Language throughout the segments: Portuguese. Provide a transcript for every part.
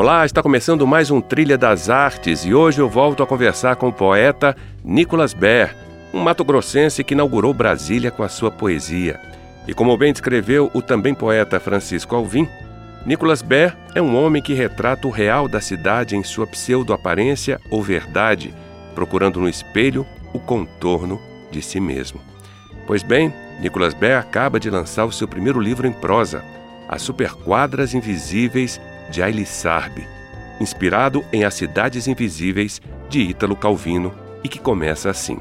Olá, está começando mais um Trilha das Artes e hoje eu volto a conversar com o poeta Nicolas Ber, um mato-grossense que inaugurou Brasília com a sua poesia. E como bem descreveu o também poeta Francisco Alvim, Nicolas Ber é um homem que retrata o real da cidade em sua pseudo-aparência ou verdade, procurando no espelho o contorno de si mesmo. Pois bem, Nicolas Ber acaba de lançar o seu primeiro livro em prosa, As Superquadras Invisíveis de Ailey Sarb, inspirado em As Cidades Invisíveis de Ítalo Calvino e que começa assim.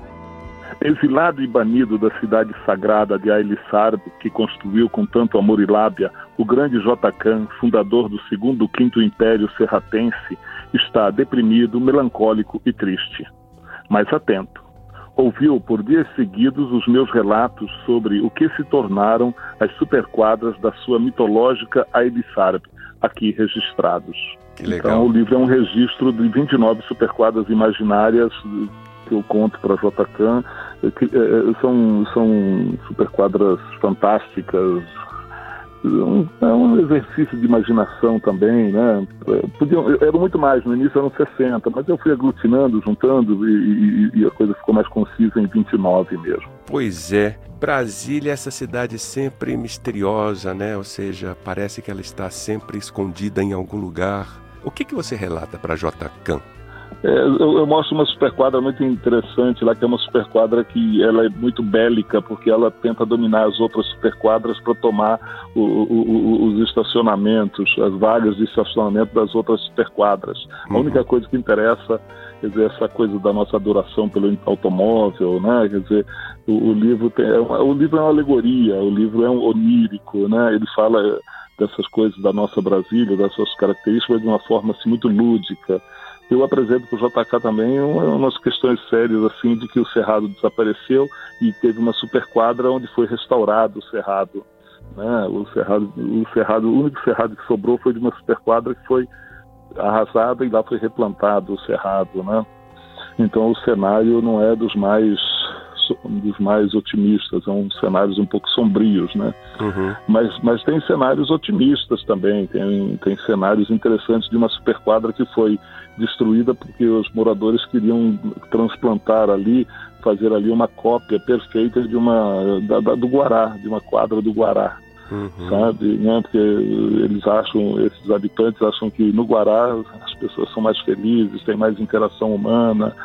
Exilado e banido da cidade sagrada de Sarb, que construiu com tanto amor e lábia, o grande J. Khan, fundador do segundo quinto império serratense, está deprimido, melancólico e triste. Mas atento. Ouviu por dias seguidos os meus relatos sobre o que se tornaram as superquadras da sua mitológica Sarb, aqui registrados. Então, o livro é um registro de 29 superquadras imaginárias que eu conto para JCAM. Que, é, são, são superquadras fantásticas. É um exercício de imaginação também, né? Podiam, era muito mais, no início eram 60, mas eu fui aglutinando, juntando e, e, e a coisa ficou mais concisa em 29 mesmo. Pois é. Brasília é essa cidade sempre misteriosa, né? Ou seja, parece que ela está sempre escondida em algum lugar. O que, que você relata para J. Khan? É, eu, eu, mostro uma superquadra muito interessante lá, que é uma superquadra que ela é muito bélica, porque ela tenta dominar as outras superquadras para tomar o, o, os estacionamentos, as vagas de estacionamento das outras superquadras. Uhum. A única coisa que interessa quer dizer, essa coisa da nossa adoração pelo automóvel, né? Quer dizer, o, o livro tem, é o livro é uma alegoria, o livro é um onírico, né? Ele fala dessas coisas da nossa Brasília, das suas características de uma forma assim muito lúdica. Eu apresento para o JK também umas questões sérias assim de que o Cerrado desapareceu e teve uma superquadra onde foi restaurado o Cerrado. Né? O Cerrado, o Cerrado, o único Cerrado que sobrou foi de uma superquadra que foi arrasada e lá foi replantado o cerrado, né? Então o cenário não é dos mais dos mais otimistas, são cenários um pouco sombrios, né? Uhum. Mas, mas tem cenários otimistas também, tem, tem cenários interessantes de uma superquadra que foi destruída porque os moradores queriam transplantar ali, fazer ali uma cópia perfeita de uma da, da, do Guará, de uma quadra do Guará uhum. sabe? Né? Porque eles acham, esses habitantes acham que no Guará as pessoas são mais felizes, tem mais interação humana.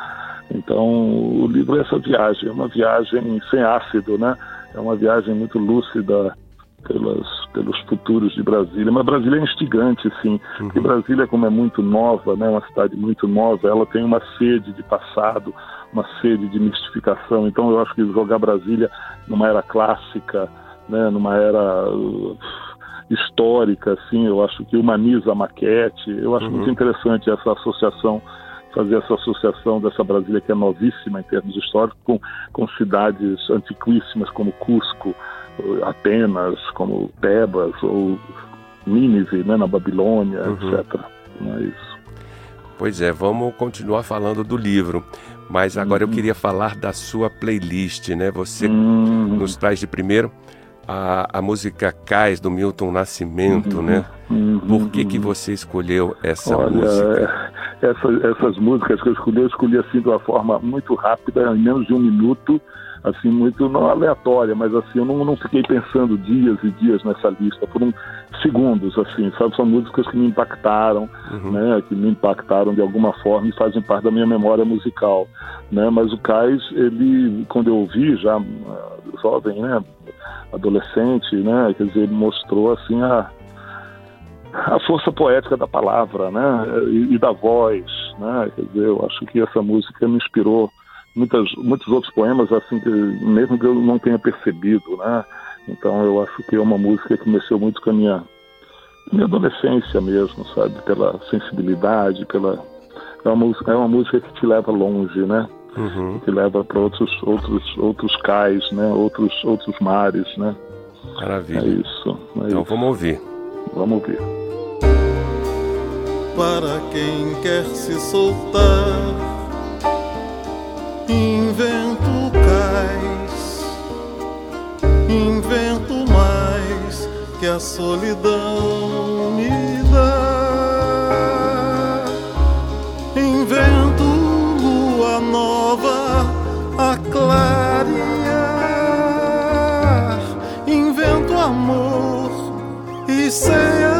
Então o livro é essa viagem, é uma viagem sem ácido, né? É uma viagem muito lúcida pelas, pelos futuros de Brasília. Mas Brasília é instigante, sim. Uhum. Porque Brasília, como é muito nova, né, uma cidade muito nova, ela tem uma sede de passado, uma sede de mistificação. Então eu acho que jogar Brasília numa era clássica, né, numa era uh, histórica, assim, eu acho que humaniza a maquete. Eu acho uhum. muito interessante essa associação, fazer essa associação dessa Brasília que é novíssima em termos históricos, com, com cidades antiquíssimas como Cusco, Atenas, como Tebas ou Nínive, né, na Babilônia, uhum. etc. Mas... Pois é, vamos continuar falando do livro. Mas agora uhum. eu queria falar da sua playlist, né? Você uhum. nos traz de primeiro a, a música Cais do Milton Nascimento, uhum, né? Uhum, Por que, que você escolheu essa Olha, música? É, essa, essas músicas que eu escolhi, eu escolhi assim de uma forma muito rápida, em menos de um minuto, assim, muito não aleatória, mas assim, eu não, não fiquei pensando dias e dias nessa lista, foram segundos, assim, sabe? São músicas que me impactaram, uhum. né? Que me impactaram de alguma forma e fazem parte da minha memória musical, né? Mas o Cais, ele, quando eu ouvi já jovem, né? Adolescente, né? Quer dizer, ele mostrou assim a a força poética da palavra, né, e, e, da voz, né, quer dizer, eu acho que essa música me inspirou muitas, muitos outros poemas, assim, que, mesmo que eu não tenha percebido, né, então eu acho que é uma música que mexeu muito com a minha, minha adolescência mesmo, sabe, pela sensibilidade, pela é uma música, é uma música que te leva longe, né? Uhum. Que leva para outros, outros, outros cais, né? Outros, outros mares, né? Maravilha. É isso. É então isso. vamos ouvir. Vamos ouvir. Para quem quer se soltar, invento cais, invento mais que a solidão me dá. Invento lua nova a clarear, invento amor e sei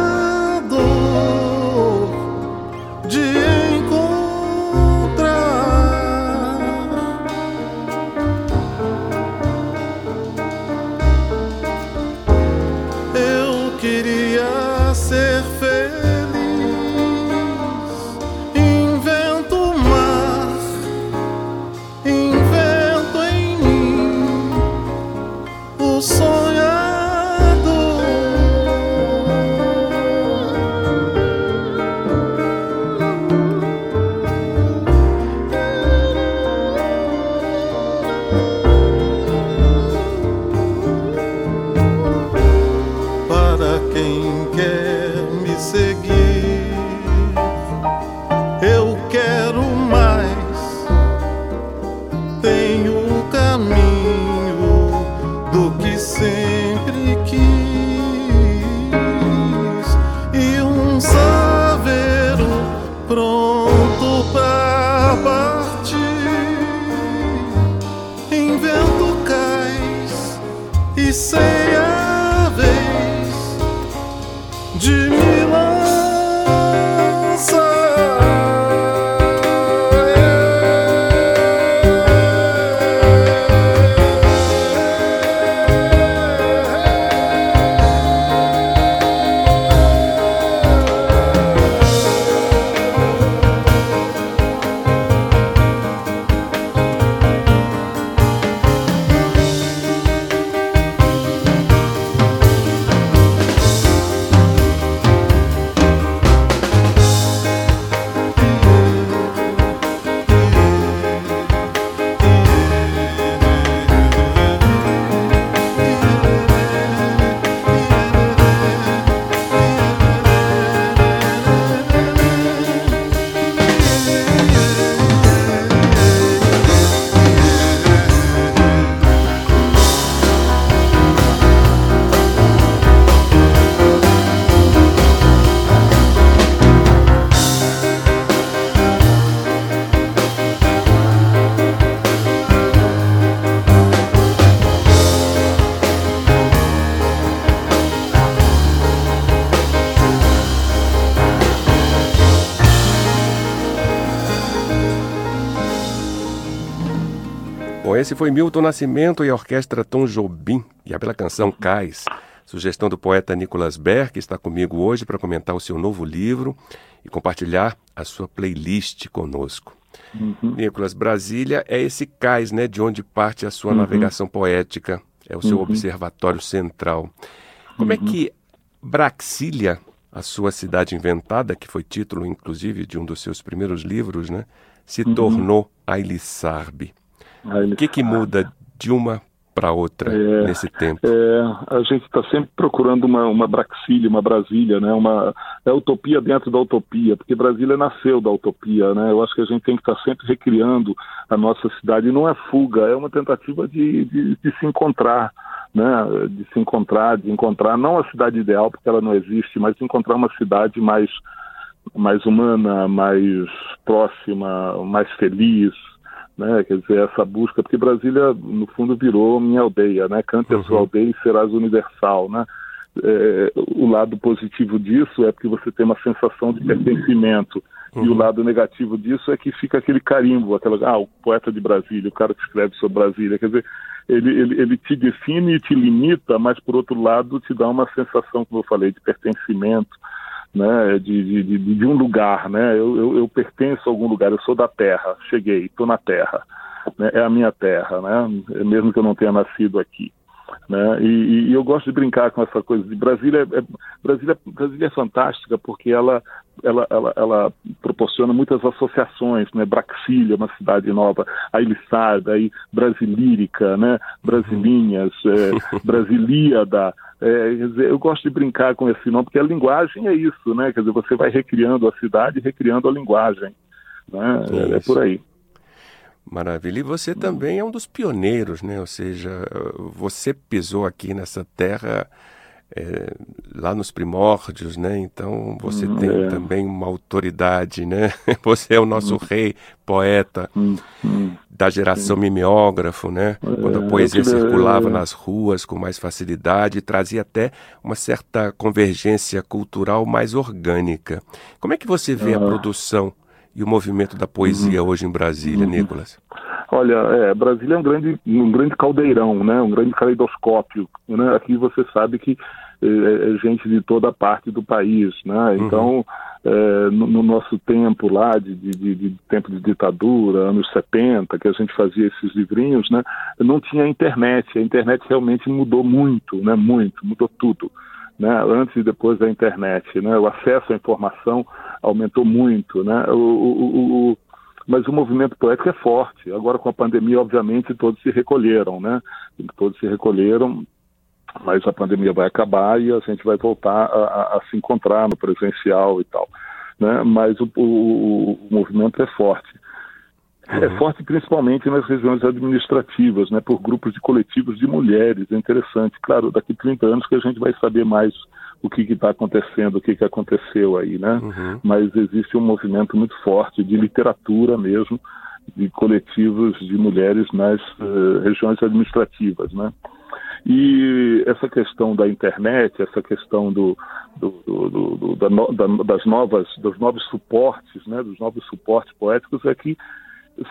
esse foi Milton Nascimento e a Orquestra Tom Jobim e a bela canção Cais. Sugestão do poeta Nicolas Ber, que está comigo hoje para comentar o seu novo livro e compartilhar a sua playlist conosco. Uhum. Nicolas, Brasília é esse cais, né, de onde parte a sua uhum. navegação poética, é o seu uhum. observatório central. Como é que Braxília, a sua cidade inventada, que foi título inclusive de um dos seus primeiros livros, né, se tornou Ailissarbe? O que, que muda de uma para outra é, nesse tempo? É, a gente está sempre procurando uma, uma Braxília, uma Brasília, né? uma é utopia dentro da utopia, porque Brasília nasceu da utopia. Né? Eu acho que a gente tem que estar tá sempre recriando a nossa cidade. Não é fuga, é uma tentativa de, de, de se encontrar. Né, de se encontrar, de encontrar não a cidade ideal, porque ela não existe, mas de encontrar uma cidade mais, mais humana, mais próxima, mais feliz, né? Quer dizer, essa busca, porque Brasília, no fundo, virou minha aldeia, né? Cante a sua aldeia e serás universal, né? É, o lado positivo disso é porque você tem uma sensação de pertencimento. Uhum. E o lado negativo disso é que fica aquele carimbo, aquela, ah, o poeta de Brasília, o cara que escreve sobre Brasília. Quer dizer, ele, ele, ele te define e te limita, mas por outro lado te dá uma sensação, como eu falei, de pertencimento, né, de, de, de, um lugar, né, eu, eu, eu, pertenço a algum lugar, eu sou da terra, cheguei, estou na terra, né, é a minha terra, né, mesmo que eu não tenha nascido aqui. Né, e, e eu gosto de brincar com essa coisa de Brasília. É, Brasília, Brasília é fantástica porque ela, ela, ela, ela proporciona muitas associações, né? Braxília, uma cidade nova, a Ilissada, aí Brasilírica, né? Brasilinhas, é, Brasilíada, é, dizer, eu gosto de brincar com esse nome, porque a linguagem é isso, né? Quer dizer, você vai recriando a cidade, recriando a linguagem. Né? É, é por aí. Maravilha. E você também é um dos pioneiros, né? Ou seja, você pisou aqui nessa terra é, lá nos primórdios, né? Então você hum, tem é. também uma autoridade, né? Você é o nosso hum. rei, poeta hum, hum. da geração mimeógrafo, né? É, Quando a poesia circulava nas ruas com mais facilidade, trazia até uma certa convergência cultural mais orgânica. Como é que você vê a produção e o movimento da poesia uhum. hoje em Brasília, uhum. Nicolas? Olha, é, Brasília é um grande, um grande caldeirão, né? um grande caleidoscópio. Né? Aqui você sabe que é, é, gente de toda parte do país. Né? Uhum. Então, é, no, no, nosso tempo lá, de, de, de, tempo de ditadura, anos 70, que a gente fazia esses livrinhos, né? não tinha internet. A internet realmente mudou muito, né? muito, mudou tudo. Né? Antes e depois da internet. Né? O acesso à informação aumentou muito, né? O, o, o, mas o movimento poético é forte. Agora com a pandemia, obviamente, todos se recolheram, né? Todos se recolheram, mas a pandemia vai acabar e a gente vai voltar a, a, a se encontrar no presencial e tal, né? Mas o, o movimento é forte. É uhum. É forte principalmente nas regiões administrativas, né, por grupos de coletivos de mulheres. É interessante. Claro, daqui 30 anos que a gente vai saber mais o que está acontecendo, o que, que aconteceu aí, né? Uhum. Mas existe um movimento muito forte de literatura mesmo, de coletivos de mulheres nas uh, regiões administrativas, né? E essa questão da internet, essa questão do, do, do, do da, da, das novas, dos novos suportes, né, dos novos suportes poéticos, é que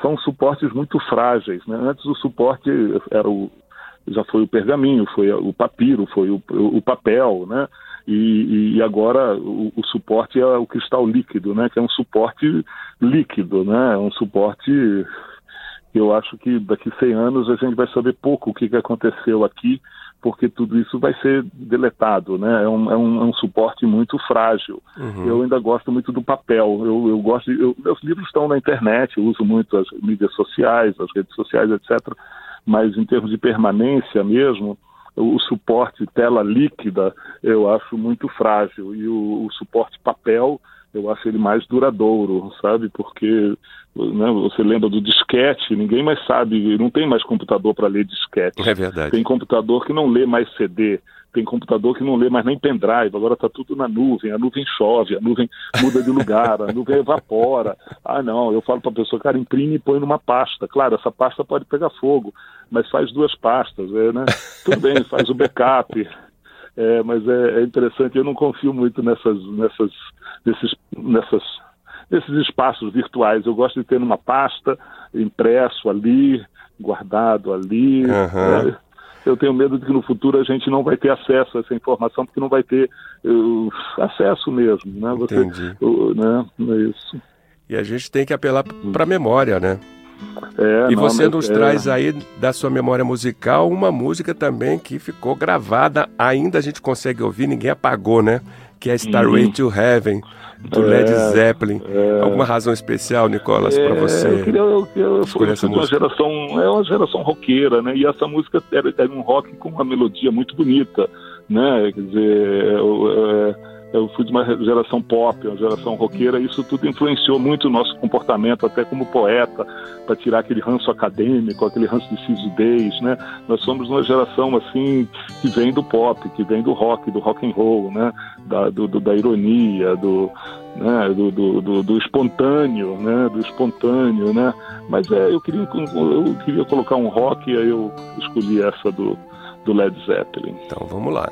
são suportes muito frágeis. Né? Antes o suporte era o, já foi o pergaminho, foi o papiro, foi o, o papel, né? E, e agora o, o, suporte é o cristal líquido, né? Que é um suporte líquido, né? É um suporte que eu acho que daqui 100 anos a gente vai saber pouco o que, que aconteceu aqui, porque tudo isso vai ser deletado, né? É um, é um, é um suporte muito frágil. Uhum. Eu ainda gosto muito do papel. Eu, eu gosto. De, eu, meus livros estão na internet. Eu uso muito as mídias sociais, as redes sociais, etc. Mas em termos de permanência mesmo, o suporte tela líquida eu acho muito frágil e o, o suporte papel eu acho ele mais duradouro, sabe? Porque né, você lembra do disquete, ninguém mais sabe, não tem mais computador para ler disquete. É verdade. Tem computador que não lê mais CD, tem computador que não lê mais nem pendrive, agora está tudo na nuvem, a nuvem chove, a nuvem muda de lugar, a nuvem evapora. Ah, não, eu falo para a pessoa, cara, imprime e põe numa pasta. Claro, essa pasta pode pegar fogo, mas faz duas pastas, é, né? Tudo bem, faz o backup. É, mas é, é, interessante, eu não confio muito nessas, nessas, nesses, nessas, nesses espaços virtuais. Eu gosto de ter numa pasta, impresso ali, guardado ali. Uhum. É, eu tenho medo de que no futuro a gente não vai ter acesso a essa informação, porque não vai ter uh, acesso mesmo. Né? Você, Entendi. Uh, né? É isso. E a gente tem que apelar para a memória, né? É, e não, você nos é. traz aí da sua memória musical uma música também que ficou gravada, ainda a gente consegue ouvir, ninguém apagou, né? Que é Starway to Heaven, do é, Led Zeppelin. É. Alguma razão especial, Nicolas, para é, você? Eu queria, eu, eu, escolher essa música. Uma geração, é uma geração roqueira, né? E essa música era, era um rock com uma melodia muito bonita, né? Quer dizer, é, eu fui de uma geração pop, uma geração roqueira, e isso tudo influenciou muito o nosso comportamento, até como poeta, para tirar aquele ranço acadêmico, aquele ranço de sisudez, né? Nós somos uma geração, assim, que vem do pop, que vem do rock, do rock and roll, né? Da, do, do, da ironia, do, né? Do, do, do, do, espontâneo, né? Do espontâneo, né? Mas é, eu queria, eu queria colocar um rock, e aí eu escolhi essa do, do Led Zeppelin. Então, vamos lá.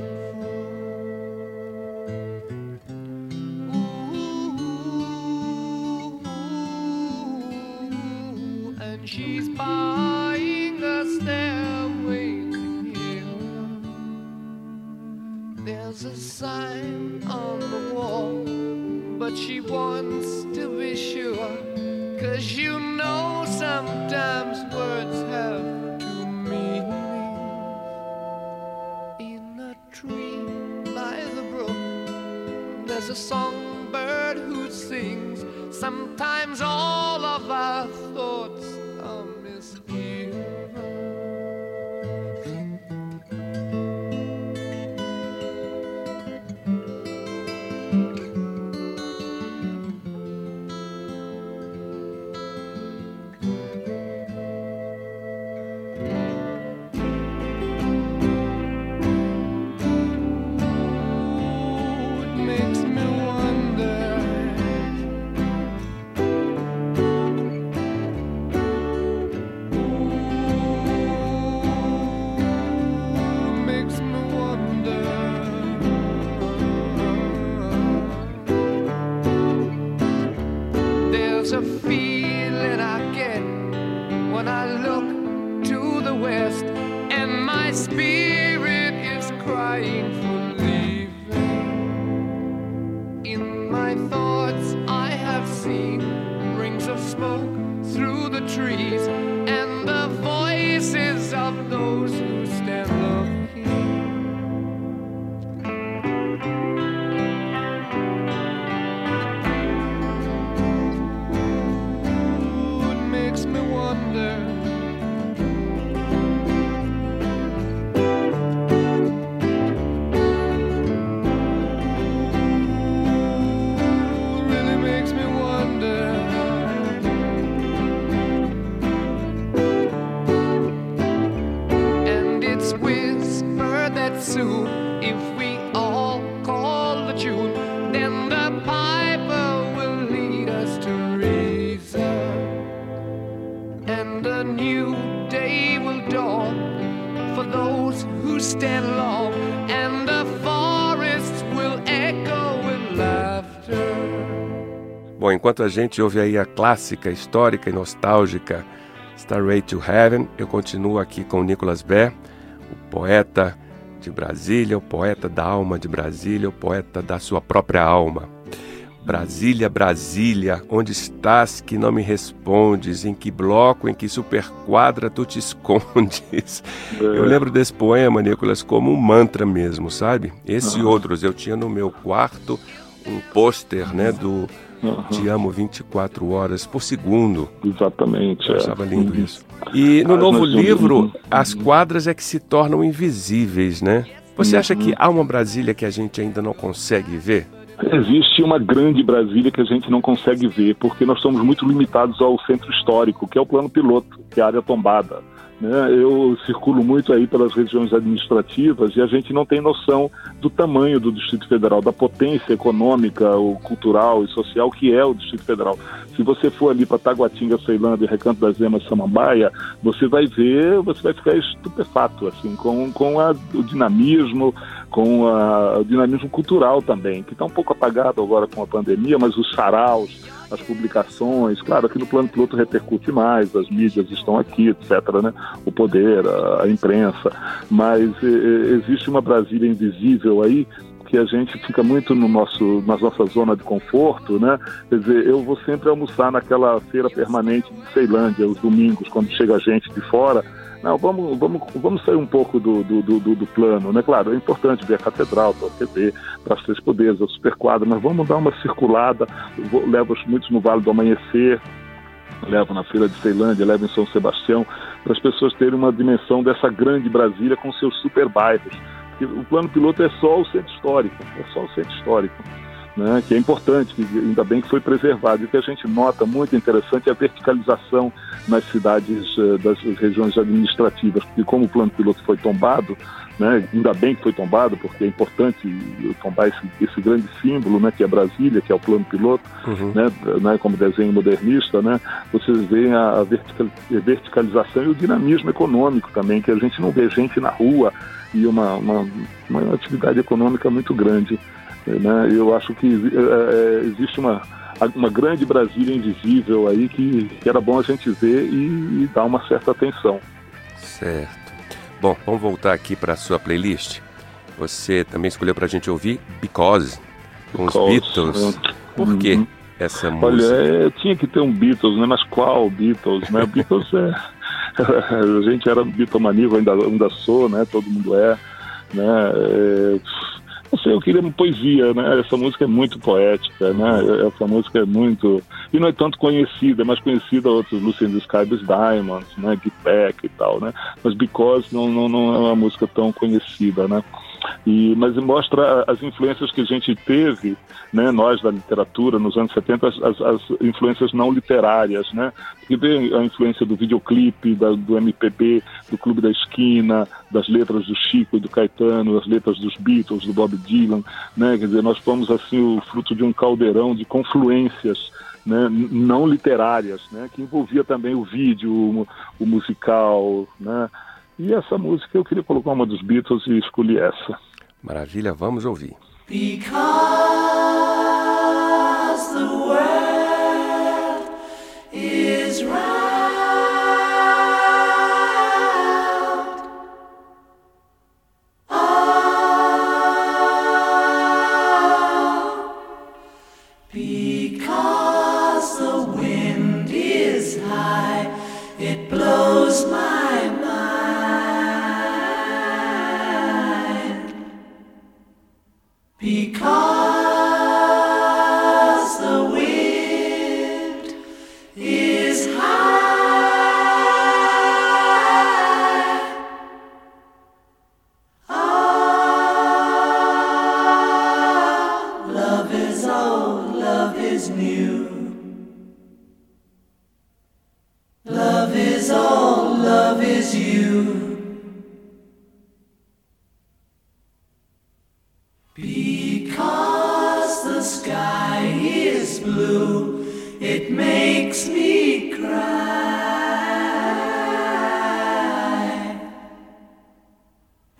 There's a sign on the wall, but she wants to be sure. Cause you feeling I get when I look to the west, and my spirit is crying for leaving. In my thoughts, I have seen rings of smoke through the trees And a new day will dawn for those who stand long, and the forests will echo with laughter. Bom, enquanto a gente ouve aí a clássica, histórica e nostálgica Starway to Heaven, eu continuo aqui com o Nicholas Baer, o poeta de Brasília, o poeta da alma de Brasília, o poeta da sua própria alma. Brasília, Brasília, onde estás que não me respondes? Em que bloco, em que superquadra tu te escondes? Eu lembro desse poema, Nicolas, como um mantra mesmo, sabe? Esse e outros. Eu tinha no meu quarto um pôster, né, do Te Amo 24 Horas por Segundo. Exatamente. Eu é. achava lindo isso. E no Ah, novo livro, as quadras é que se tornam invisíveis, né? Você acha Uhum. que há uma Brasília que a gente ainda não consegue ver? Existe uma grande Brasília que a gente não consegue ver, porque nós somos muito limitados ao centro histórico, que é o plano piloto, que é a área tombada. né? Eu circulo muito aí pelas regiões administrativas e a gente não tem noção do tamanho do Distrito Federal, da potência econômica, cultural e social que é o Distrito Federal. Se você for ali para Taguatinga, Ceilândia, Recanto das Emas, Samambaia, você vai ver, você vai ficar estupefato assim com, com a, o dinamismo, com a, o dinamismo cultural também, que está um pouco apagado agora com a pandemia, mas os saraus, as publicações, claro, aqui no plano piloto repercute mais, as mídias estão aqui, etc., né? o poder, a, a imprensa, mas eh, existe uma Brasília invisível aí que a gente fica muito no nosso, na nossa zona de conforto, né? Quer dizer, eu vou sempre almoçar naquela feira permanente de Ceilândia, os domingos, quando chega gente de fora, não, vamos, vamos, vamos sair um pouco do, do, do, do plano, né? Claro, é importante ver a catedral, a TV, os três poderes, a superquadra, mas vamos dar uma circulada. Vou, levo muitos no Vale do Amanhecer, levo na Feira de Ceilândia, levo em São Sebastião, para as pessoas terem uma dimensão dessa grande Brasília com seus super bairros. O plano piloto é só o centro histórico, é só o centro histórico né, que é importante, que ainda bem que foi preservado. E o que a gente nota muito interessante é a verticalização nas cidades uh, das regiões administrativas, porque como o plano piloto foi tombado, né, ainda bem que foi tombado, porque é importante tombar esse, esse grande símbolo, né, que é Brasília, que é o plano piloto, uhum. né, né, como desenho modernista, né, vocês veem a verticalização e o dinamismo econômico também, que a gente não vê gente na rua e uma, uma, uma atividade econômica muito grande. Né? Eu acho que é, existe uma, uma grande Brasília invisível aí que, que era bom a gente ver e, e, dar uma certa atenção. Certo. Bom, vamos voltar aqui para a sua playlist. você também escolheu para a gente ouvir Because, com os Beatles. é. Por que Uhum. essa Olha, música? é, tinha que ter um Beatles, né? Mas qual Beatles, né? Beatles é... a gente era bitomaníaco, ainda, ainda sou, né? Todo mundo é, né? Não sei, eu queria poesia, né? Essa música é muito poética, né? Essa música é muito... E não é tanto conhecida, mais conhecida outros, Lucy in the Diamonds, né? Get Back e tal, né? Mas Because não, não, não é uma música tão conhecida, né? E, mas mostra as influências que a gente teve, né, nós da literatura, nos anos 70, as, as- as influências não literárias, né? Porque tem a influência do videoclipe, da- do MPB, do Clube da Esquina, das letras do Chico e do Caetano, as letras dos Beatles, do Bob Dylan, né? Quer dizer, nós fomos assim o fruto de um caldeirão de confluências né, não literárias, né, que envolvia também o vídeo, o, o musical, né, e essa música eu queria colocar uma dos Beatles e escolhi essa. Maravilha, vamos ouvir. Because the world is round.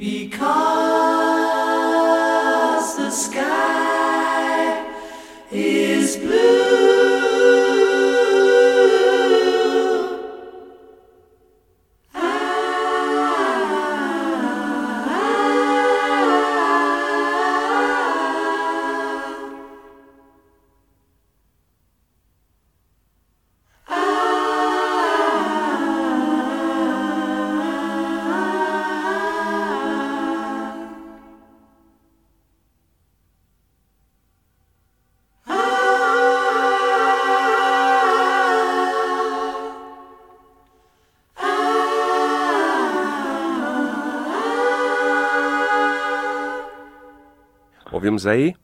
Because Ouvimos aí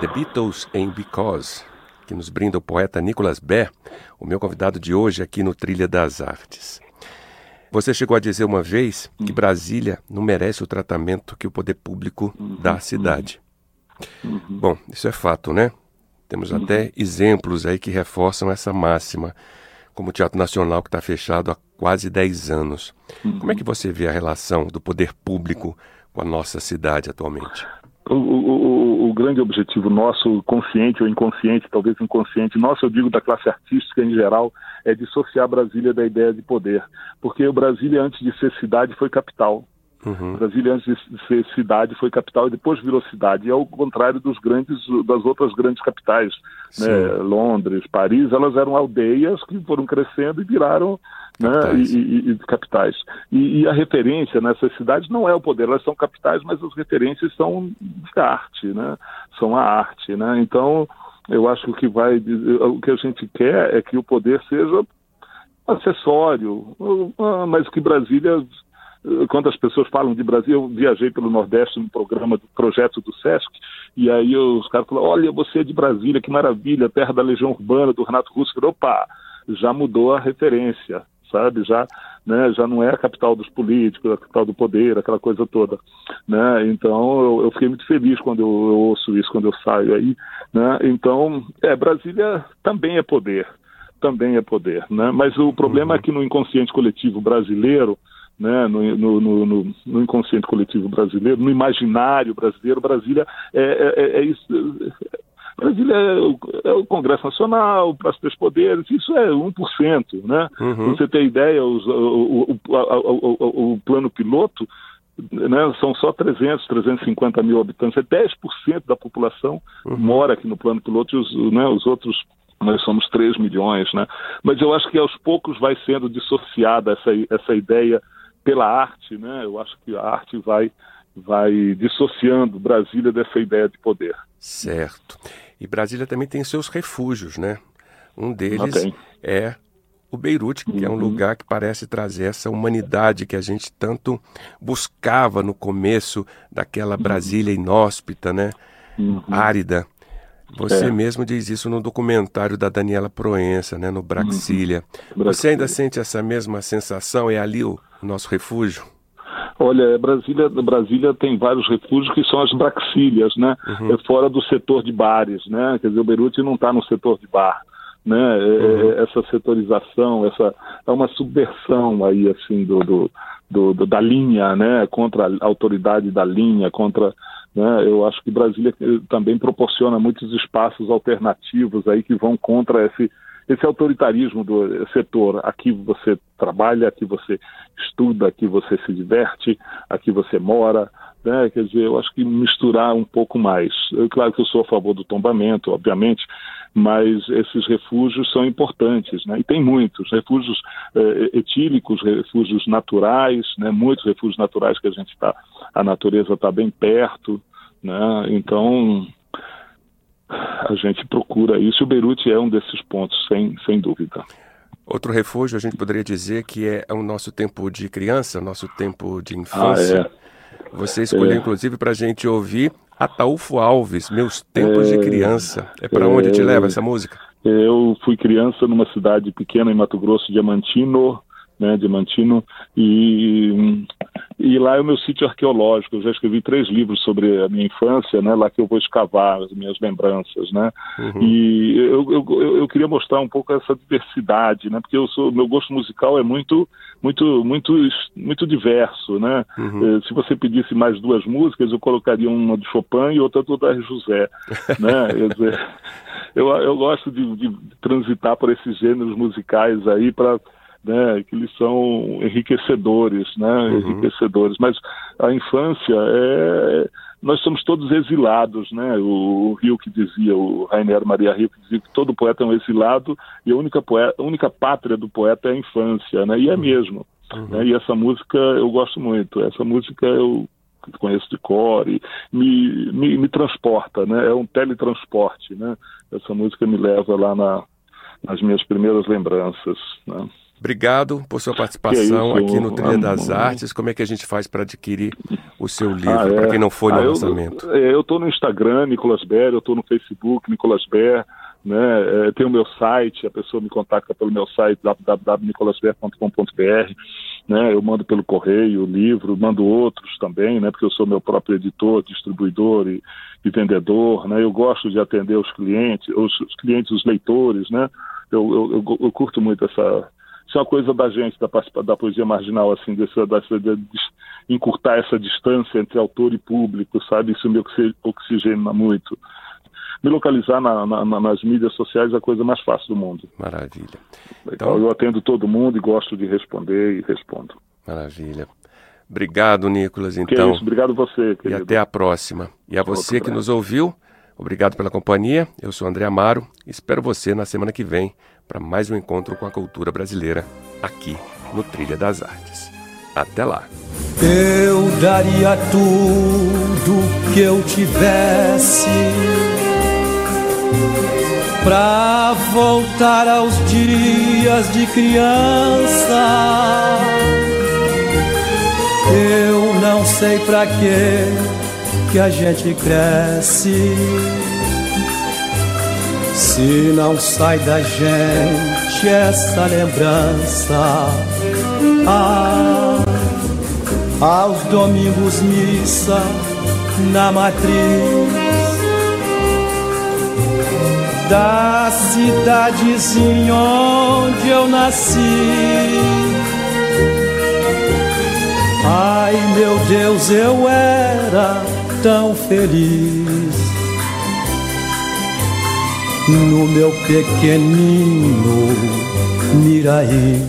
The Beatles em Because, que nos brinda o poeta Nicholas Baer, o meu convidado de hoje aqui no Trilha das Artes. Você chegou a dizer uma vez que Brasília não merece o tratamento que o poder público dá à cidade. Bom, isso é fato, né? Temos até exemplos aí que reforçam essa máxima, como o Teatro Nacional, que está fechado há quase 10 anos. Como é que você vê a relação do poder público com a nossa cidade atualmente? O, o- grande objetivo nosso, consciente ou inconsciente, talvez inconsciente, nosso, eu digo da classe artística em geral, é dissociar Brasília da ideia de poder. Porque Brasília, antes de ser cidade, foi capital. Uhum. Brasília, antes de ser cidade, foi capital e depois virou cidade. E ao contrário dos grandes, das outras grandes capitais, né? Londres, Paris, elas eram aldeias que foram crescendo e viraram né? Capitais. E, e- e capitais. E, e a referência nessas cidades não é o poder, elas são capitais, mas as referências são de arte, né? São a arte, né? Então, eu acho que o que vai, o que a gente quer é que o poder seja acessório, ah, mas que Brasília quando as pessoas falam de Brasil, eu viajei pelo Nordeste no programa do projeto do Sesc, e aí os caras falaram, olha, você é de Brasília, que maravilha, terra da Legião Urbana, do Renato Russo. Eu falei, Opa, já mudou a referência, sabe? Já, né, já não é a capital dos políticos, a capital do poder, aquela coisa toda. Né? Então, eu, eu fiquei muito feliz quando eu, eu ouço isso, quando eu saio aí. Né? Então, é, Brasília também é poder, também é poder. Né? Mas o problema é que no inconsciente coletivo brasileiro, né, no, no, no, no, inconsciente coletivo brasileiro, no imaginário brasileiro, Brasília é, é, é isso. Brasília é o, é o, Congresso Nacional, os três poderes, isso é 1%. Né? Uhum. Você ter ideia, os, o, o, o, o, plano piloto né, são só 300, 350 mil habitantes, é 10% da população uhum. mora aqui no plano piloto e os, né, os outros nós somos 3 milhões, né? Mas eu acho que aos poucos vai sendo dissociada essa, essa ideia pela arte, né? Eu acho que a arte vai vai dissociando Brasília dessa ideia de poder. Certo. E Brasília também tem seus refúgios, né? Um deles é o Beirute, que uhum. é um uhum. lugar que parece trazer essa humanidade que a gente tanto buscava no começo daquela uhum. Brasília inóspita, né? Uhum. Árida. Você é. mesmo diz isso no documentário da Daniela Proença, né, no Braxília. Uhum. Você ainda sente essa mesma sensação? É ali o nosso refúgio? Olha, Brasília, Brasília tem vários refúgios que são as braxílias, né? Uhum. É fora do setor de bares, né? Quer dizer, o Beirute não está no setor de bar, né? É, uhum. É, essa setorização, essa é uma subversão aí assim do, do, do, do, da linha, né? Contra a autoridade da linha, contra né? Eu acho que Brasília eh, também proporciona muitos espaços alternativos aí que vão contra esse esse autoritarismo do setor. Aqui você trabalha, aqui você estuda, aqui você se diverte, aqui você mora. Né? Quer dizer, eu acho que misturar um pouco mais. Eu, claro que eu sou a favor do tombamento, obviamente, mas esses refúgios são importantes, né? E tem muitos refúgios eh, etílicos, refúgios naturais, né? Muitos refúgios naturais que a gente está, a natureza está bem perto, né? Então a gente procura isso. O Beirute é um desses pontos, sem, sem dúvida. Outro refúgio, a gente poderia dizer que é o nosso tempo de criança, nosso tempo de infância. Ah, é. Você escolheu, é. inclusive, para a gente ouvir Ataúfo Alves, Meus Tempos é. de Criança. É para onde te leva essa música? Eu fui criança numa cidade pequena em Mato Grosso, Diamantino, né, Diamantino, e e lá é o meu sítio arqueológico. Eu já escrevi três livros sobre a minha infância, né? Lá que eu vou escavar as minhas lembranças, né? Uhum. E eu, eu, eu, queria mostrar um pouco essa diversidade, né? Porque eu sou, meu gosto musical é muito, muito, muito, muito diverso, né? Uhum. Eh, se você pedisse mais duas músicas, eu colocaria uma de Chopin e outra do Dar José, né? Quer dizer, eu, eu gosto de, de transitar por esses gêneros musicais aí para né, que eles são enriquecedores, né, uhum. enriquecedores. Mas a infância é, nós somos todos exilados, né? O, Rio que dizia, o Rainer Maria Rio que dizia que todo poeta é um exilado e a única poeta, a única pátria do poeta é a infância, né? E é uhum. mesmo. Uhum. Né? E essa música eu gosto muito. Essa música eu conheço de cor e me, me, me transporta, né? É um teletransporte, né? Essa música me leva lá na, nas minhas primeiras lembranças, né? Obrigado por sua participação aqui no Trilha das Artes. Como é que a gente faz para adquirir o seu livro, ah, é. para quem não foi no ah, lançamento? Eu estou no Instagram, Nicolas Ber, eu estou no Facebook, Nicolas Ber, né? É, tem o meu site, a pessoa me contacta pelo meu site, www.nicolasber.com.br, né? Eu mando pelo correio o livro, mando outros também, né? Porque eu sou meu próprio editor, distribuidor e, e vendedor, né? Eu gosto de atender os clientes, os, os clientes, os leitores, né? Eu, eu, eu, eu curto muito essa isso é uma coisa da gente, da, da poesia marginal, assim, dessa, dessa, de, encurtar essa distância entre autor e público, sabe? Isso me oxigena muito. Me localizar na, na, nas mídias sociais é a coisa mais fácil do mundo. Maravilha. Então, eu atendo todo mundo e gosto de responder e respondo. Maravilha. Obrigado, Nicolas. Então, isso, obrigado você. Querido. E até a próxima. E a você que nos ouviu, obrigado pela companhia. Eu sou André Amaro. Espero você na semana que vem para mais um encontro com a cultura brasileira aqui no Trilha das Artes. Até lá! Eu daria tudo que eu tivesse pra voltar aos dias de criança. Eu não sei pra que que a gente cresce se não sai da gente essa lembrança, ah, aos domingos missa na matriz da cidadezinha onde eu nasci. Ai meu Deus, eu era tão feliz no meu pequenino Miraí.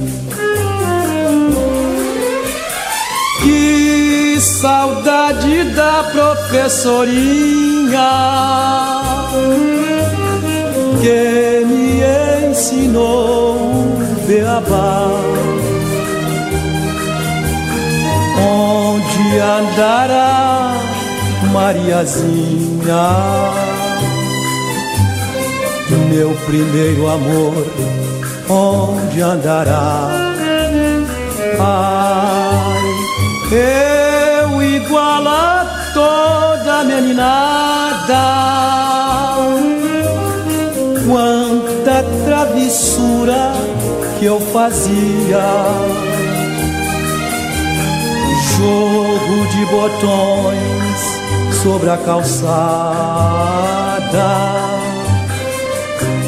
Que saudade da professorinha que me ensinou o beabá. Onde andará Mariazinha? Meu primeiro amor, onde andará? Ai, eu igual a toda meninada. Quanta travessura que eu fazia. Jogo de botões sobre a calçada.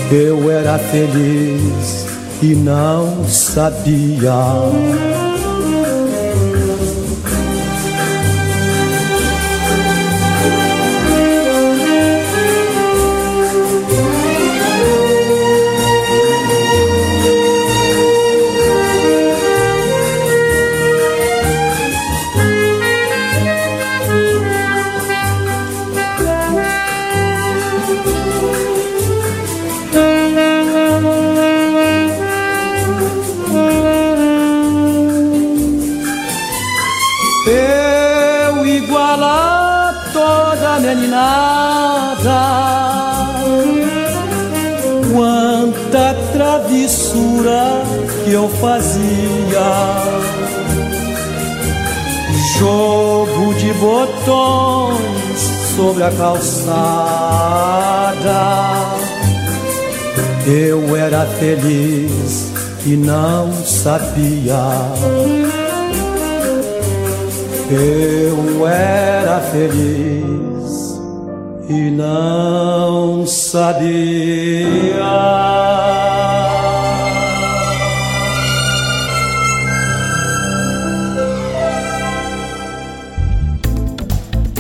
Eu era feliz e não sabia. Eu fazia. Jogo de botões sobre a calçada. Eu era feliz e não sabia. Eu era feliz e não sabia.